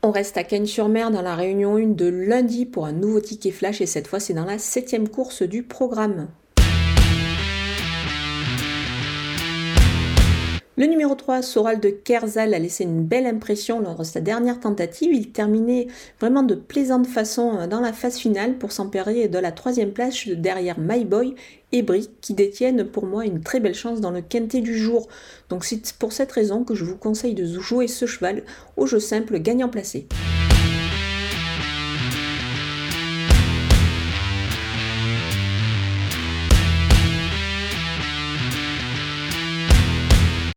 On reste à Cagnes-sur-Mer dans la réunion 1 de lundi pour un nouveau ticket flash et cette fois c'est dans la septième course du programme. Le numéro 3, Soral de Kerzal, a laissé une belle impression lors de sa dernière tentative. Il terminait vraiment de plaisante façon euh, dans la phase finale pour s'emparer de la troisième place derrière My Boy et Brick qui détiennent pour moi une très belle chance dans le quintet du jour. Donc c'est pour cette raison que je vous conseille de jouer ce cheval au jeu simple gagnant placé.